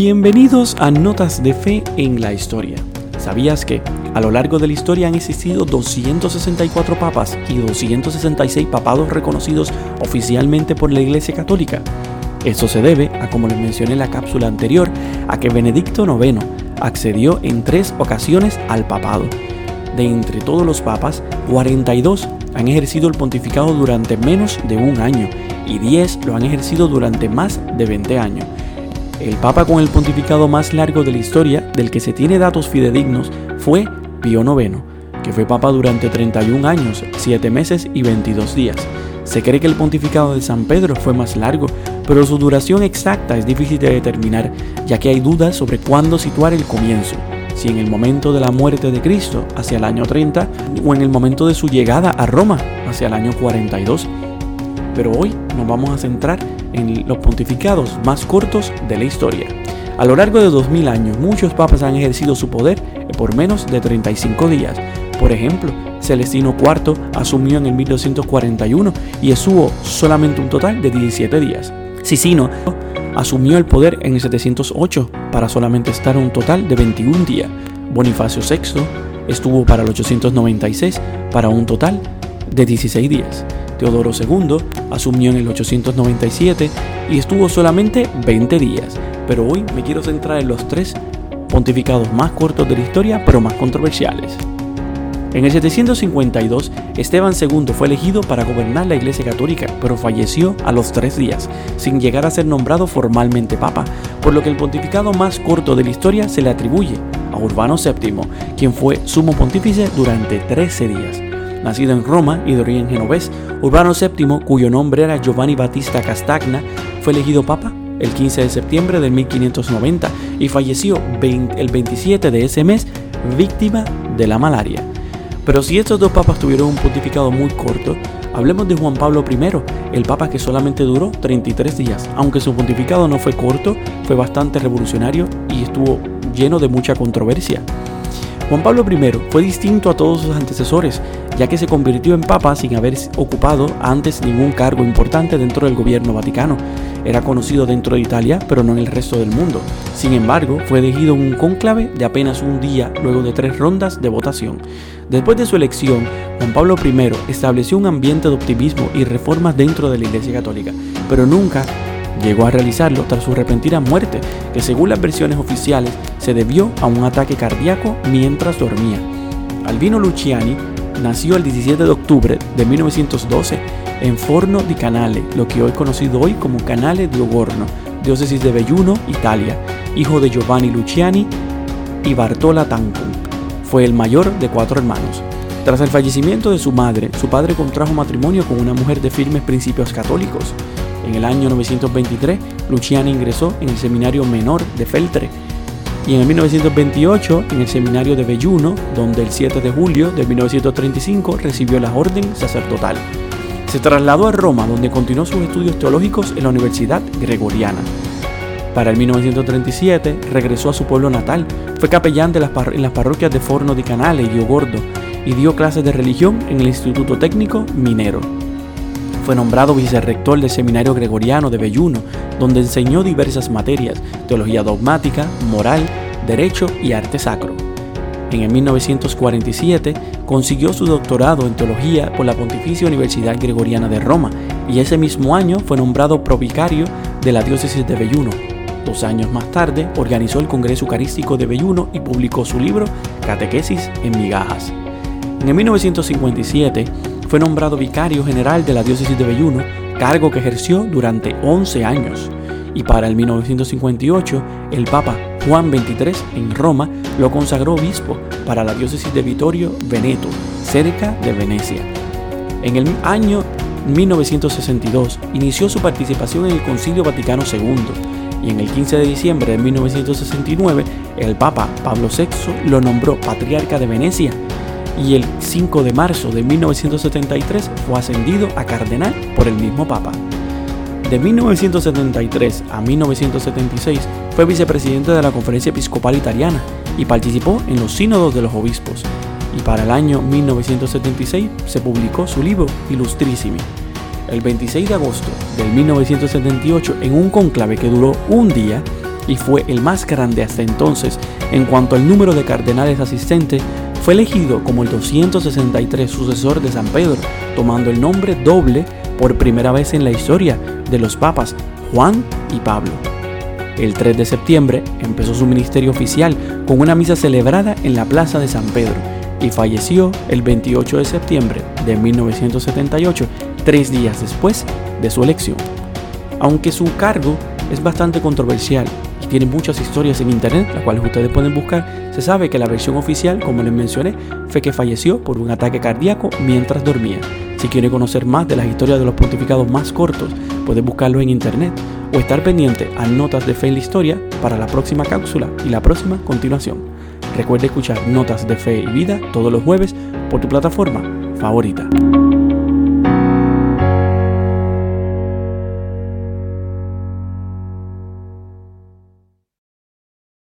Bienvenidos a Notas de Fe en la Historia. ¿Sabías que a lo largo de la historia han existido 264 papas y 266 papados reconocidos oficialmente por la Iglesia Católica? Esto se debe a, como les mencioné en la cápsula anterior, a que Benedicto IX accedió en tres ocasiones al papado. De entre todos los papas, 42 han ejercido el pontificado durante menos de un año y 10 lo han ejercido durante más de 20 años. El papa con el pontificado más largo de la historia, del que se tiene datos fidedignos, fue Pío IX, que fue papa durante 31 años, 7 meses y 22 días. Se cree que el pontificado de San Pedro fue más largo, pero su duración exacta es difícil de determinar, ya que hay dudas sobre cuándo situar el comienzo, si en el momento de la muerte de Cristo, hacia el año 30, o en el momento de su llegada a Roma, hacia el año 42. Pero hoy nos vamos a centrar en los pontificados más cortos de la historia. A lo largo de 2000 años, muchos papas han ejercido su poder por menos de 35 días. Por ejemplo, Celestino IV asumió en el 1241 y estuvo solamente un total de 17 días. Sicino asumió el poder en el 708 para solamente estar un total de 21 días. Bonifacio VI estuvo para el 896 para un total de 16 días. Teodoro II asumió en el 897 y estuvo solamente 20 días, pero hoy me quiero centrar en los tres pontificados más cortos de la historia, pero más controversiales. En el 752, Esteban II fue elegido para gobernar la Iglesia Católica, pero falleció a los tres días, sin llegar a ser nombrado formalmente papa, por lo que el pontificado más corto de la historia se le atribuye a Urbano VII, quien fue sumo pontífice durante 13 días. Nacido en Roma y de origen genovés, Urbano VII, cuyo nombre era Giovanni Battista Castagna, fue elegido papa el 15 de septiembre de 1590 y falleció el 27 de ese mes víctima de la malaria. Pero si estos dos papas tuvieron un pontificado muy corto, hablemos de Juan Pablo I, el papa que solamente duró 33 días. Aunque su pontificado no fue corto, fue bastante revolucionario y estuvo lleno de mucha controversia. Juan Pablo I fue distinto a todos sus antecesores, ya que se convirtió en papa sin haber ocupado antes ningún cargo importante dentro del gobierno vaticano. Era conocido dentro de Italia, pero no en el resto del mundo. Sin embargo, fue elegido en un cónclave de apenas un día luego de tres rondas de votación. Después de su elección, Juan Pablo I estableció un ambiente de optimismo y reformas dentro de la Iglesia Católica, pero nunca Llegó a realizarlo tras su repentina muerte, que según las versiones oficiales se debió a un ataque cardíaco mientras dormía. Albino Luciani nació el 17 de octubre de 1912 en Forno di Canale, lo que hoy conocido hoy como Canale di Ogorno, diócesis de Belluno, Italia, hijo de Giovanni Luciani y Bartola Tancum. Fue el mayor de cuatro hermanos. Tras el fallecimiento de su madre, su padre contrajo matrimonio con una mujer de firmes principios católicos. En el año 923, Luciani ingresó en el seminario menor de Feltre y en el 1928 en el seminario de Belluno, donde el 7 de julio de 1935 recibió la orden sacerdotal. Se trasladó a Roma, donde continuó sus estudios teológicos en la Universidad Gregoriana. Para el 1937 regresó a su pueblo natal, fue capellán de las en las parroquias de Forno di Canale y Gordo y dio clases de religión en el Instituto Técnico Minero. Fue nombrado vicerrector del Seminario Gregoriano de Belluno, donde enseñó diversas materias, teología dogmática, moral, derecho y arte sacro. En el 1947 consiguió su doctorado en teología por la Pontificia Universidad Gregoriana de Roma y ese mismo año fue nombrado provicario de la diócesis de Belluno. Dos años más tarde organizó el Congreso Eucarístico de Belluno y publicó su libro Catequesis en migajas. En el 1957 fue nombrado vicario general de la diócesis de Belluno, cargo que ejerció durante 11 años. Y para el 1958, el Papa Juan XXIII en Roma lo consagró obispo para la diócesis de Vittorio Veneto, cerca de Venecia. En el año 1962 inició su participación en el Concilio Vaticano II y en el 15 de diciembre de 1969 el Papa Pablo VI lo nombró patriarca de Venecia y el 5 de marzo de 1973 fue ascendido a cardenal por el mismo Papa. De 1973 a 1976 fue vicepresidente de la Conferencia Episcopal Italiana y participó en los sínodos de los obispos. Y para el año 1976 se publicó su libro Illustrissimi. El 26 de agosto de 1978, en un conclave que duró un día, y fue el más grande hasta entonces en cuanto al número de cardenales asistentes, fue elegido como el 263 sucesor de San Pedro, tomando el nombre doble por primera vez en la historia de los papas Juan y Pablo. El 3 de septiembre empezó su ministerio oficial con una misa celebrada en la Plaza de San Pedro y falleció el 28 de septiembre de 1978, tres días después de su elección. Aunque su cargo es bastante controversial tiene muchas historias en internet, las cuales ustedes pueden buscar, se sabe que la versión oficial, como les mencioné, fue que falleció por un ataque cardíaco mientras dormía. Si quiere conocer más de las historias de los pontificados más cortos, puede buscarlo en internet o estar pendiente a Notas de Fe en la Historia para la próxima cápsula y la próxima continuación. Recuerde escuchar Notas de Fe y Vida todos los jueves por tu plataforma favorita.